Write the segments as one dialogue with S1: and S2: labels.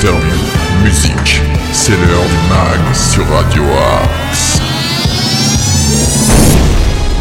S1: interviews, musique. C'est l'heure du mag sur Radio Axe.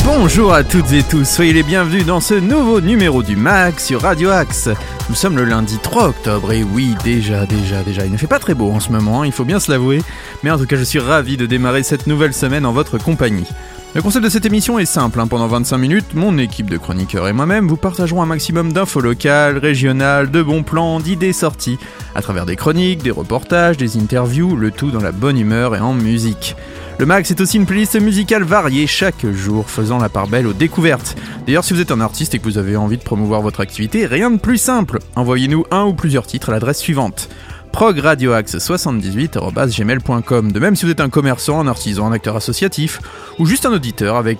S2: Bonjour à toutes et tous, soyez les bienvenus dans ce nouveau numéro du MAG sur Radio Axe. Nous sommes le lundi 3 octobre et oui, déjà, déjà, déjà, il ne fait pas très beau en ce moment, hein, il faut bien se l'avouer, mais en tout cas je suis ravi de démarrer cette nouvelle semaine en votre compagnie. Le concept de cette émission est simple, hein. pendant 25 minutes, mon équipe de chroniqueurs et moi-même vous partagerons un maximum d'infos locales, régionales, de bons plans, d'idées sorties, à travers des chroniques, des reportages, des interviews, le tout dans la bonne humeur et en musique. Le Max est aussi une playlist musicale variée chaque jour, faisant la part belle aux découvertes. D'ailleurs, si vous êtes un artiste et que vous avez envie de promouvoir votre activité, rien de plus simple. Envoyez-nous un ou plusieurs titres à l'adresse suivante progradioaxe78.gmail.com. De même si vous êtes un commerçant, un artisan, un acteur associatif ou juste un auditeur avec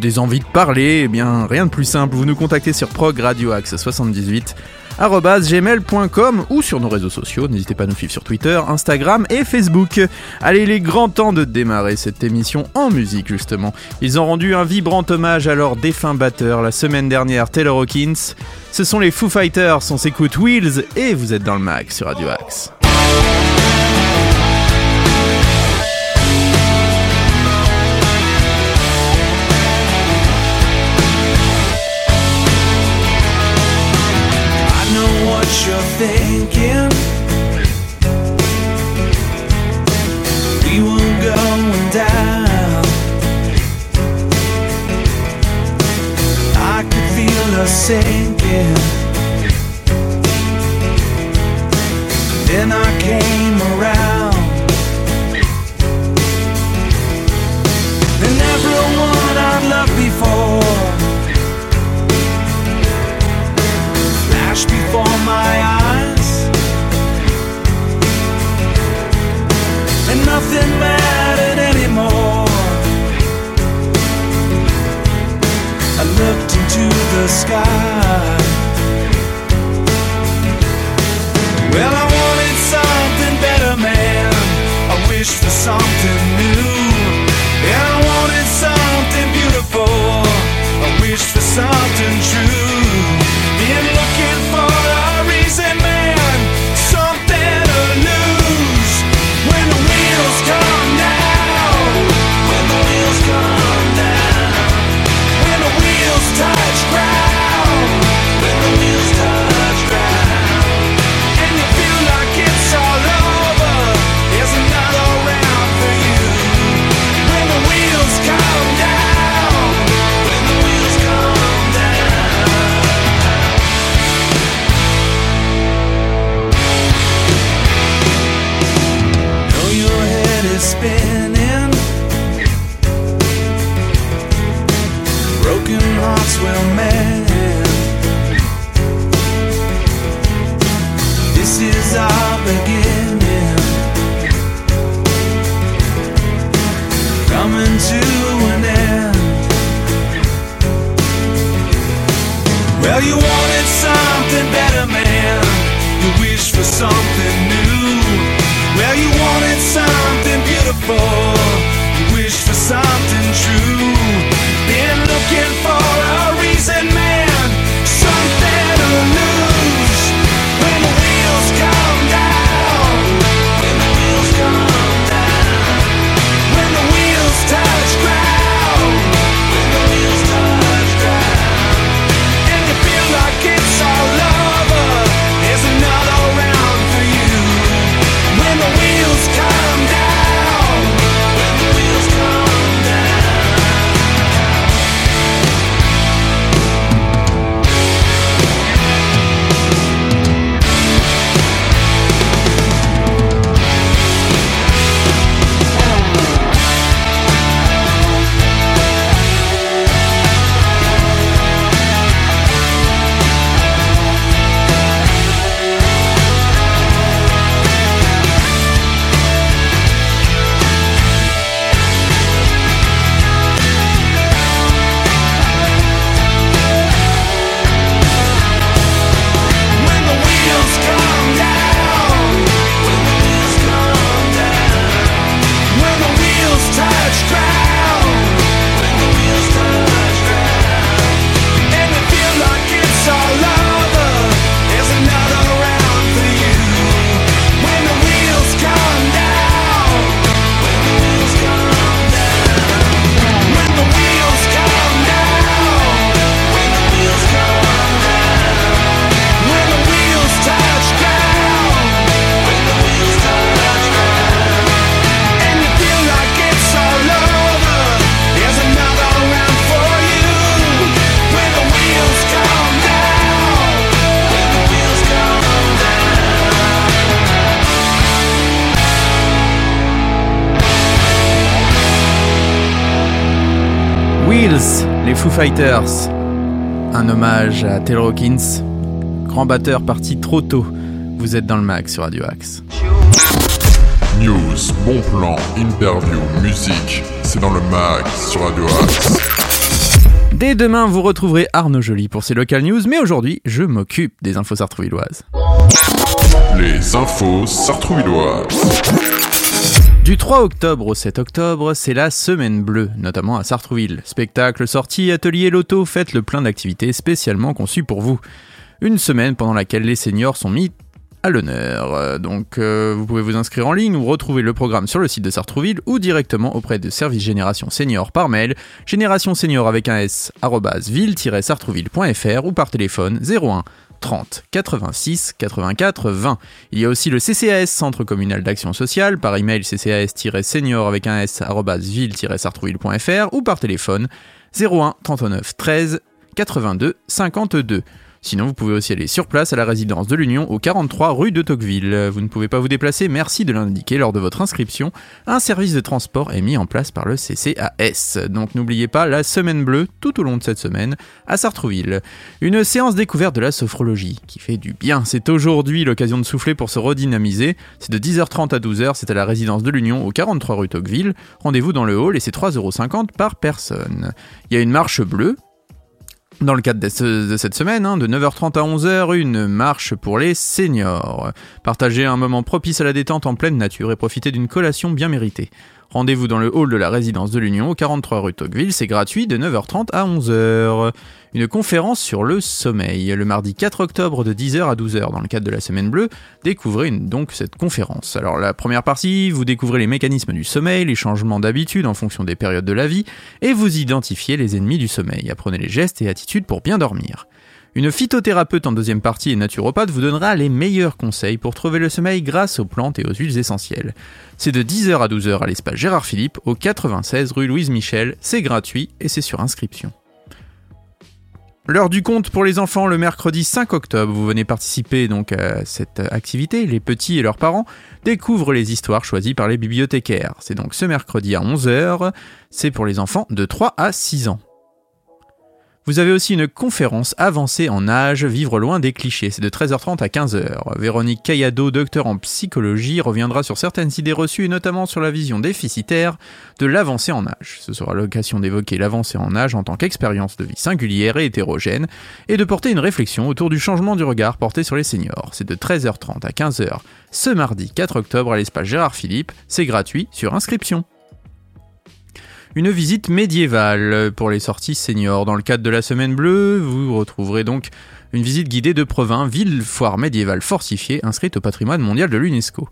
S2: des envies de parler, eh bien rien de plus simple, vous nous contactez sur progradioaxe78 gmail.com ou sur nos réseaux sociaux. N'hésitez pas à nous suivre sur Twitter, Instagram et Facebook. Allez, il est grand temps de démarrer cette émission en musique justement. Ils ont rendu un vibrant hommage à leur défunt batteur la semaine dernière, Taylor Hawkins. Ce sont les Foo Fighters, on s'écoute Wheels et vous êtes dans le max sur Radio Axe. Thinking we were going down. I could feel us sinking. Then I came around. My eyes. And nothing mattered anymore. I looked into the sky.
S3: Foo Fighters. Un hommage à Taylor Hawkins, grand batteur parti trop tôt. Vous êtes dans le mag sur Radio Axe.
S1: News, bon plan, interview, musique, c'est dans le mag sur Radio Axe.
S3: Dès demain, vous retrouverez Arnaud Joly pour ses local news, mais aujourd'hui, je m'occupe des infos sartrouvilloises.
S1: Les infos sartrouvilloises.
S3: Du 3 octobre au 7 octobre, c'est la Semaine Bleue, notamment à Sartrouville. Spectacle, sorties, ateliers, loto, faites le plein d'activités spécialement conçues pour vous. Une semaine pendant laquelle les seniors sont mis à l'honneur. Euh, Donc euh, vous pouvez vous inscrire en ligne ou retrouver le programme sur le site de Sartrouville ou directement auprès de Service Génération Senior par mail, génération senior avec un s, ville-sartrouville.fr ou par téléphone 01 30 86 84 20. Il y a aussi le CCAS, Centre communal d'action sociale, par email ccas-senior avec un s ville-sartrouville.fr ou par téléphone 01 39 13 82 52. Sinon, vous pouvez aussi aller sur place à la résidence de l'Union au 43 rue de Tocqueville. Vous ne pouvez pas vous déplacer, merci de l'indiquer lors de votre inscription. Un service de transport est mis en place par le CCAS. Donc n'oubliez pas la semaine bleue tout au long de cette semaine à Sartrouville. Une séance découverte de la sophrologie qui fait du bien. C'est aujourd'hui l'occasion de souffler pour se redynamiser. C'est de 10h30 à 12h, c'est à la résidence de l'Union au 43 rue Tocqueville. Rendez-vous dans le hall et c'est 3,50€ par personne. Il y a une marche bleue dans le cadre de, ce- de cette semaine, hein, de 9h30 à 11h, une marche pour les seniors. Partagez un moment propice à la détente en pleine nature et profitez d'une collation bien méritée. Rendez-vous dans le hall de la résidence de l'Union au 43 rue Tocqueville, c'est gratuit de 9h30 à 11h. Une conférence sur le sommeil, le mardi 4 octobre de 10h à 12h dans le cadre de la Semaine Bleue, découvrez donc cette conférence. Alors la première partie, vous découvrez les mécanismes du sommeil, les changements d'habitude en fonction des périodes de la vie, et vous identifiez les ennemis du sommeil. Apprenez les gestes et attitudes pour bien dormir. Une phytothérapeute en deuxième partie et naturopathe vous donnera les meilleurs conseils pour trouver le sommeil grâce aux plantes et aux huiles essentielles. C'est de 10h à 12h à l'espace Gérard Philippe au 96 rue Louise Michel, c'est gratuit et c'est sur inscription. L'heure du compte pour les enfants le mercredi 5 octobre. Vous venez participer donc à cette activité. Les petits et leurs parents découvrent les histoires choisies par les bibliothécaires. C'est donc ce mercredi à 11h. C'est pour les enfants de 3 à 6 ans. Vous avez aussi une conférence avancée en âge, vivre loin des clichés. C'est de 13h30 à 15h. Véronique Cayado, docteur en psychologie, reviendra sur certaines idées reçues et notamment sur la vision déficitaire de l'avancée en âge. Ce sera l'occasion d'évoquer l'avancée en âge en tant qu'expérience de vie singulière et hétérogène et de porter une réflexion autour du changement du regard porté sur les seniors. C'est de 13h30 à 15h ce mardi 4 octobre à l'espace Gérard Philippe. C'est gratuit sur inscription une visite médiévale pour les sorties seniors. Dans le cadre de la Semaine Bleue, vous retrouverez donc une visite guidée de Provins, ville foire médiévale fortifiée inscrite au patrimoine mondial de l'UNESCO.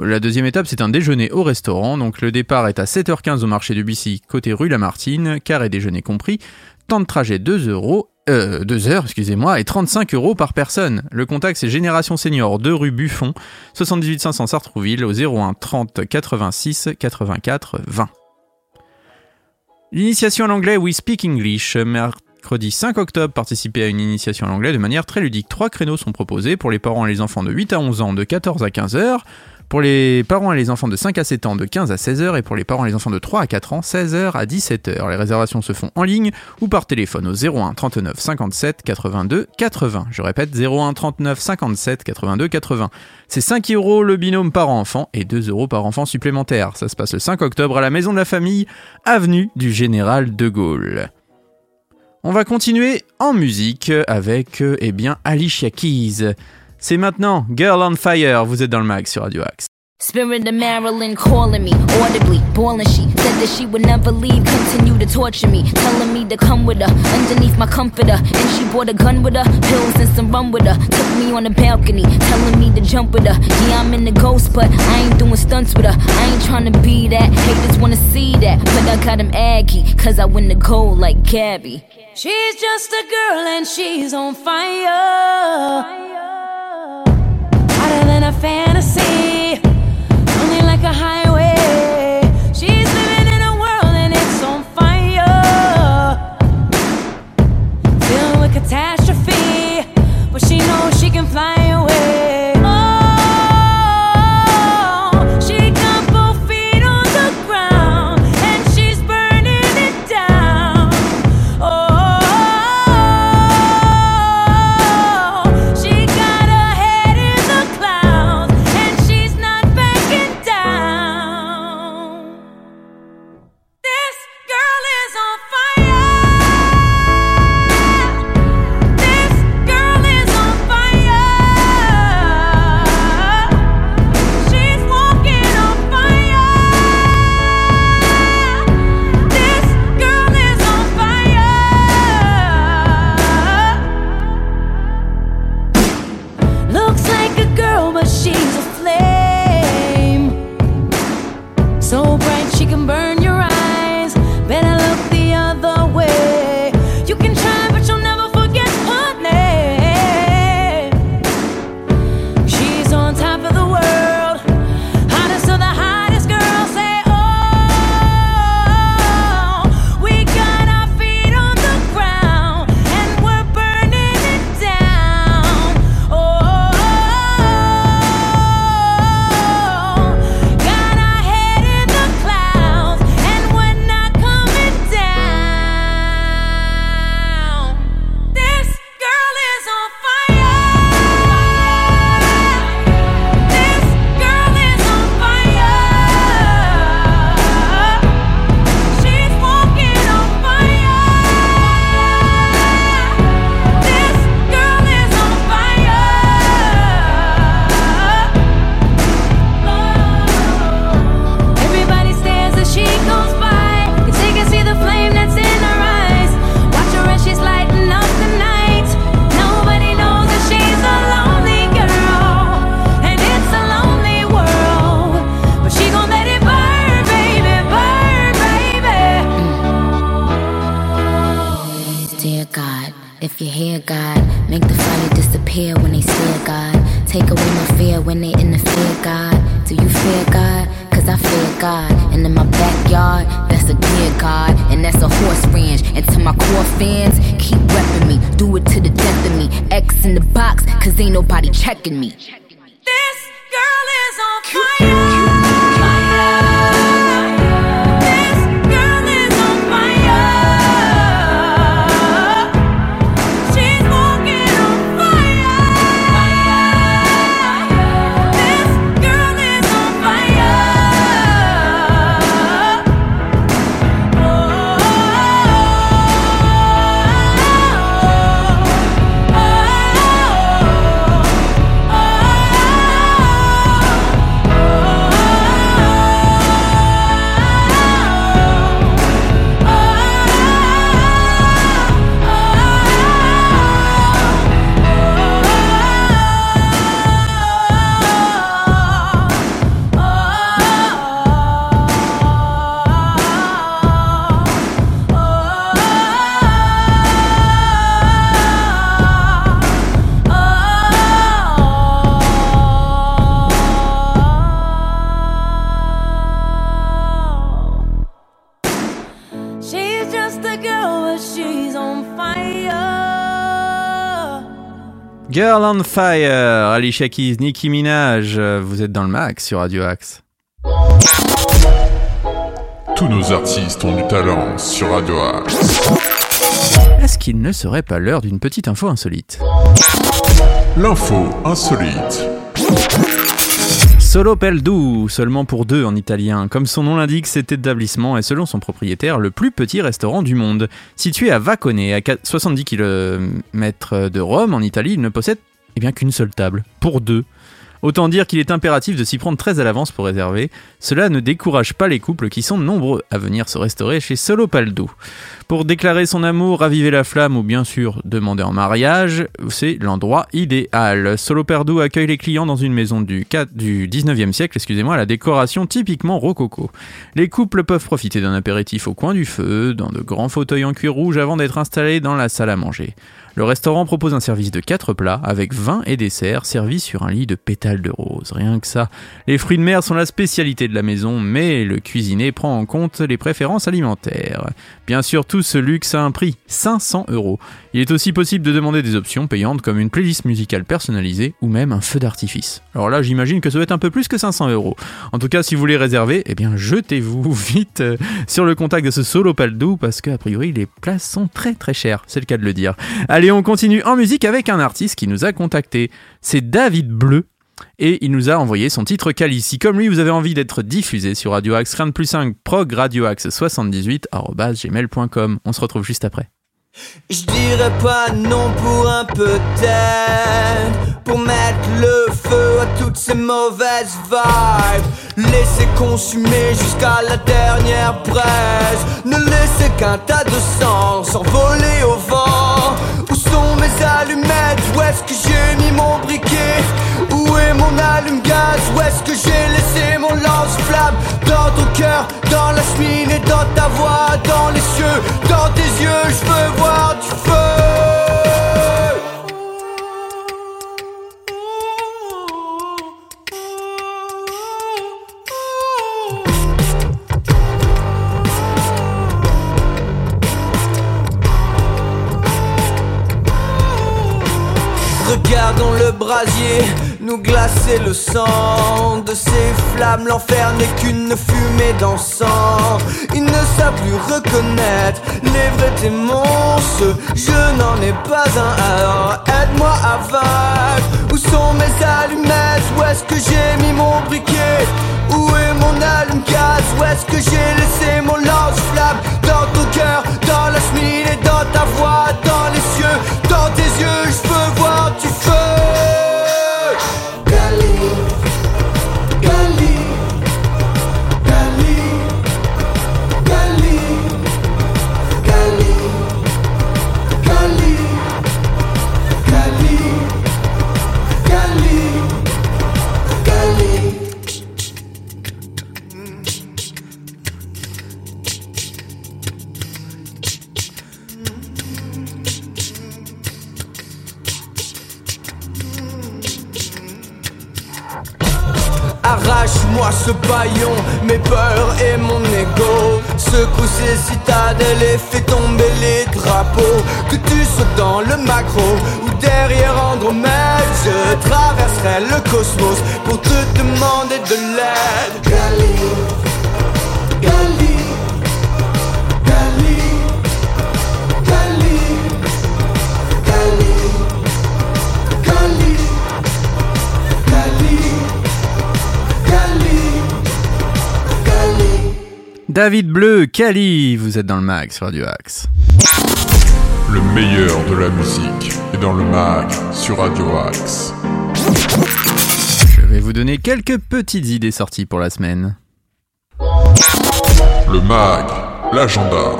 S3: La deuxième étape, c'est un déjeuner au restaurant. Donc le départ est à 7h15 au marché de Bussy, côté rue Lamartine, car et déjeuner compris. Temps de trajet 2 euros. Euh, 2 heures, excusez-moi, et 35 euros par personne. Le contact, c'est Génération Senior 2 rue Buffon, 78 500 Sartrouville, au 01 30 86 84 20. L'initiation à l'anglais We Speak English. Mercredi 5 octobre, participez à une initiation à l'anglais de manière très ludique. Trois créneaux sont proposés pour les parents et les enfants de 8 à 11 ans de 14 à 15 heures, pour les parents et les enfants de 5 à 7 ans de 15 à 16 heures et pour les parents et les enfants de 3 à 4 ans 16 heures à 17 heures. Les réservations se font en ligne ou par téléphone au 01 39 57 82 80. Je répète 01 39 57 82 80. C'est 5 euros le binôme par enfant et 2 euros par enfant supplémentaire. Ça se passe le 5 octobre à la Maison de la Famille, avenue du Général de Gaulle. On va continuer en musique avec, euh, eh bien, Alicia Keys. C'est maintenant Girl on Fire, vous êtes dans le mag sur Radio Axe.
S4: Spirit of Marilyn calling me audibly, bawling. She said that she would never leave, continue to torture me, telling me to come with her underneath my comforter. And she brought a gun with her, pills and some rum with her. Took me on the balcony, telling me to jump with her. Yeah, I'm in the ghost, but I ain't doing stunts with her. I ain't trying to be that. Haters wanna see that, but I got 'em aggy, cause I win the gold like Gabby.
S5: She's just a girl and she's on fire in a fantasy. Ain't nobody checking me.
S6: Girl on Fire,
S3: Alicia Keys, Nicki Minaj, euh, vous êtes dans le max sur Radio Axe.
S7: Tous nos artistes ont du talent sur Radio Axe.
S3: Est-ce qu'il ne serait pas l'heure d'une petite info insolite?
S7: L'info insolite.
S3: Solo Peldu, seulement pour deux en italien. Comme son nom l'indique, cet établissement est selon son propriétaire le plus petit restaurant du monde. Situé à Vacone, à 70 km de Rome en Italie, il ne possède eh bien qu'une seule table, pour deux. Autant dire qu'il est impératif de s'y prendre très à l'avance pour réserver. Cela ne décourage pas les couples qui sont nombreux à venir se restaurer chez Solo Paldo. Pour déclarer son amour, raviver la flamme ou bien sûr demander en mariage, c'est l'endroit idéal. Solo Paldo accueille les clients dans une maison du, 4 du 19e siècle, excusez-moi, à la décoration typiquement rococo. Les couples peuvent profiter d'un apéritif au coin du feu, dans de grands fauteuils en cuir rouge avant d'être installés dans la salle à manger. Le restaurant propose un service de 4 plats avec vin et dessert servis sur un lit de pétales de rose. Rien que ça. Les fruits de mer sont la spécialité de la maison, mais le cuisinier prend en compte les préférences alimentaires. Bien sûr, tout ce luxe a un prix, 500 euros. Il est aussi possible de demander des options payantes comme une playlist musicale personnalisée ou même un feu d'artifice. Alors là, j'imagine que ça doit être un peu plus que 500 euros. En tout cas, si vous voulez réserver, eh bien, jetez-vous vite euh, sur le contact de ce solo Paldo parce qu'a priori, les places sont très très chères. C'est le cas de le dire. On continue en musique avec un artiste qui nous a contacté. C'est David Bleu. Et il nous a envoyé son titre Cali. Si comme lui vous avez envie d'être diffusé sur Radio Axe, rien de plus 5, prog Radio Axe 78 gmail.com. On se retrouve juste après.
S8: Je dirais pas non pour un peut-être Pour mettre le feu à toutes ces mauvaises vibes. Laisser consumer jusqu'à la dernière braise. Ne laisser qu'un tas de sang s'envoler au vent. Où sont mes allumettes? Où est-ce que j'ai mis mon briquet? Où est mon allume-gaz? Où est-ce que j'ai laissé mon lance-flamme Dans ton cœur, dans la cheminée, dans ta voix, glacer le sang de ces flammes. L'enfer n'est qu'une fumée d'encens. Ils ne savent plus reconnaître les vrais témoins. Je n'en ai pas un, aide-moi à vaincre. Où sont mes allumettes? Où est-ce que j'ai mis mon briquet? Où est mon allume-gaz Où est-ce que j'ai Secoue ces citadelles et fais tomber les drapeaux. Que tu sois dans le macro ou derrière Andromède, je traverserai le cosmos pour te demander de l'aide.
S3: David Bleu, Kali, vous êtes dans le mag sur Radio Axe.
S1: Le meilleur de la musique est dans le mag sur Radio Axe.
S3: Je vais vous donner quelques petites idées sorties pour la semaine.
S1: Le mag, l'agenda.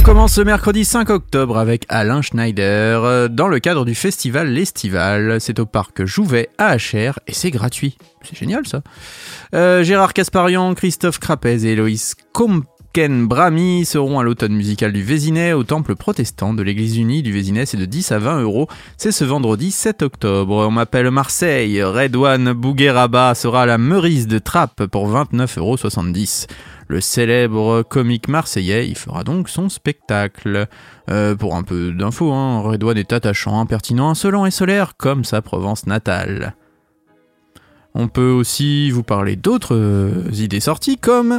S3: On commence ce mercredi 5 octobre avec Alain Schneider euh, dans le cadre du festival L'Estival. C'est au parc Jouvet à HR et c'est gratuit. C'est génial ça. Euh, Gérard Casparian, Christophe Crapez et Héloïse Komken Brami seront à l'automne musical du Vésinet au temple protestant de l'église unie du Vésinet. C'est de 10 à 20 euros. C'est ce vendredi 7 octobre. On m'appelle Marseille. Redouane Bougueraba sera la Meurice de Trappes pour 29,70 euros. Le célèbre comique marseillais y fera donc son spectacle. Euh, pour un peu d'infos, hein, Redouane est attachant, impertinent, insolent et solaire comme sa Provence natale. On peut aussi vous parler d'autres euh, idées sorties comme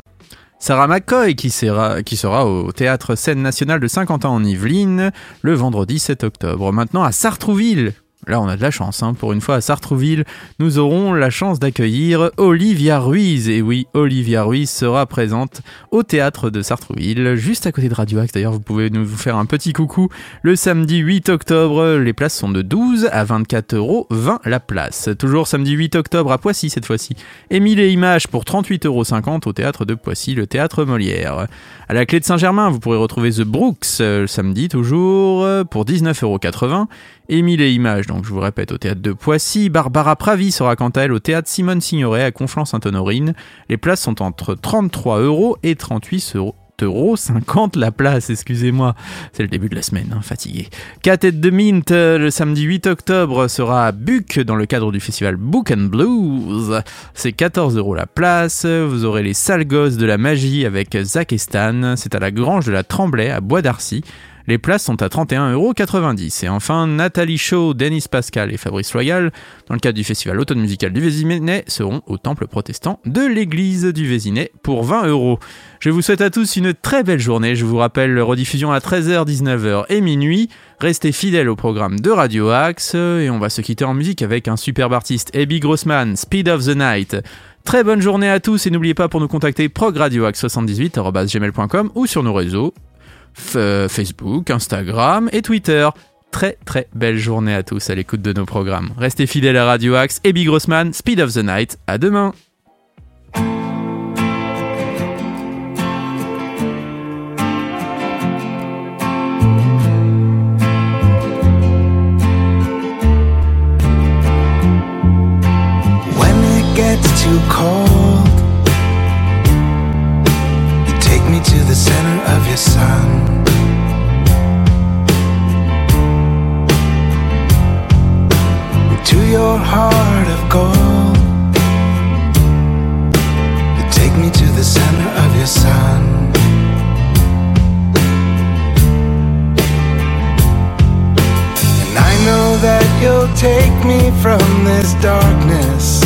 S3: Sarah McCoy qui sera, qui sera au théâtre Scène Nationale de Saint-Quentin en Yvelines le vendredi 7 octobre. Maintenant à Sartrouville. Là, on a de la chance. Hein. Pour une fois, à Sartrouville, nous aurons la chance d'accueillir Olivia Ruiz. Et oui, Olivia Ruiz sera présente au théâtre de Sartrouville, juste à côté de Radio Axe. D'ailleurs, vous pouvez nous faire un petit coucou le samedi 8 octobre. Les places sont de 12 à 24 euros 20 la place. Toujours samedi 8 octobre à Poissy cette fois-ci. Émile et Images pour 38,50 euros au théâtre de Poissy, le théâtre Molière. À la clé de Saint-Germain, vous pourrez retrouver The Brooks euh, le samedi toujours euh, pour 19,80 euros. Émile et Images, donc je vous répète, au théâtre de Poissy. Barbara Pravi sera quant à elle au théâtre Simone Signoret à Conflans-Sainte-Honorine. Les places sont entre 33 euros et 38 euros. 50 la place, excusez-moi. C'est le début de la semaine, hein, fatigué. Cat et de Mint, euh, le samedi 8 octobre, sera à Buc dans le cadre du festival Book and Blues. C'est 14 euros la place. Vous aurez les sales gosses de la magie avec Zach et Stan. C'est à la Grange de la Tremblay à Bois d'Arcy. Les places sont à 31,90€. Et enfin, Nathalie Shaw, Denis Pascal et Fabrice Royal, dans le cadre du festival Automne Musical du Vésinet, seront au temple protestant de l'église du Vésinet pour 20 euros. Je vous souhaite à tous une très belle journée. Je vous rappelle rediffusion à 13h, 19h et minuit. Restez fidèles au programme de Radio Axe et on va se quitter en musique avec un superbe artiste, Abby Grossman, Speed of the Night. Très bonne journée à tous et n'oubliez pas pour nous contacter progradioaxe78.com ou sur nos réseaux Facebook, Instagram et Twitter. Très très belle journée à tous à l'écoute de nos programmes. Restez fidèles à Radio Axe et Big Grossman, Speed of the Night. À demain.
S2: Sun. To your heart of gold, you take me to the center of your sun. And I know that you'll take me from this darkness.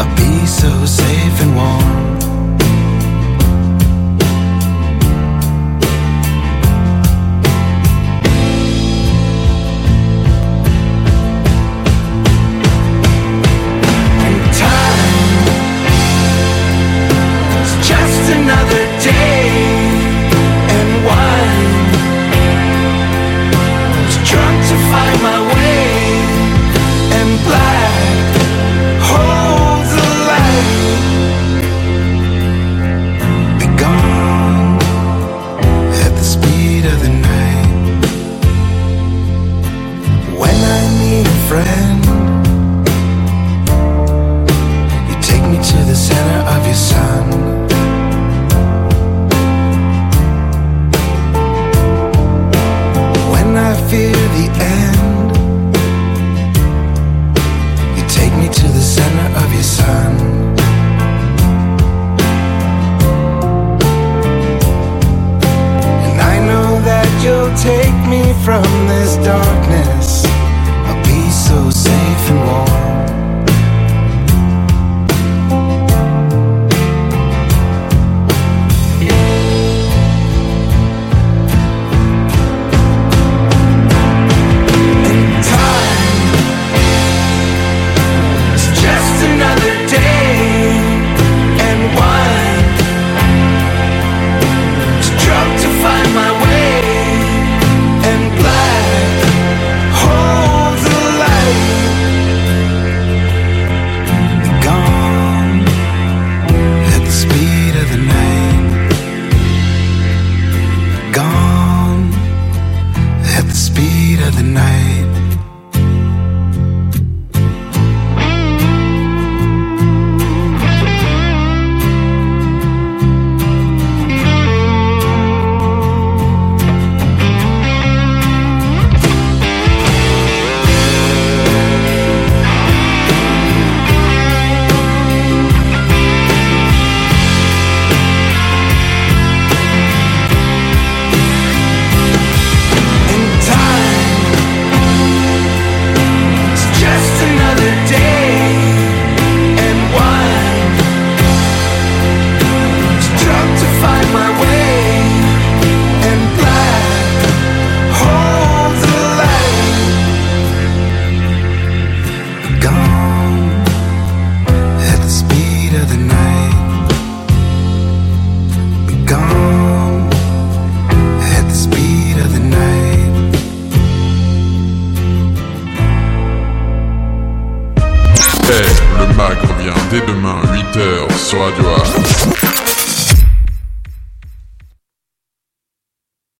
S2: I'll be so safe and warm. the center of
S1: your sun.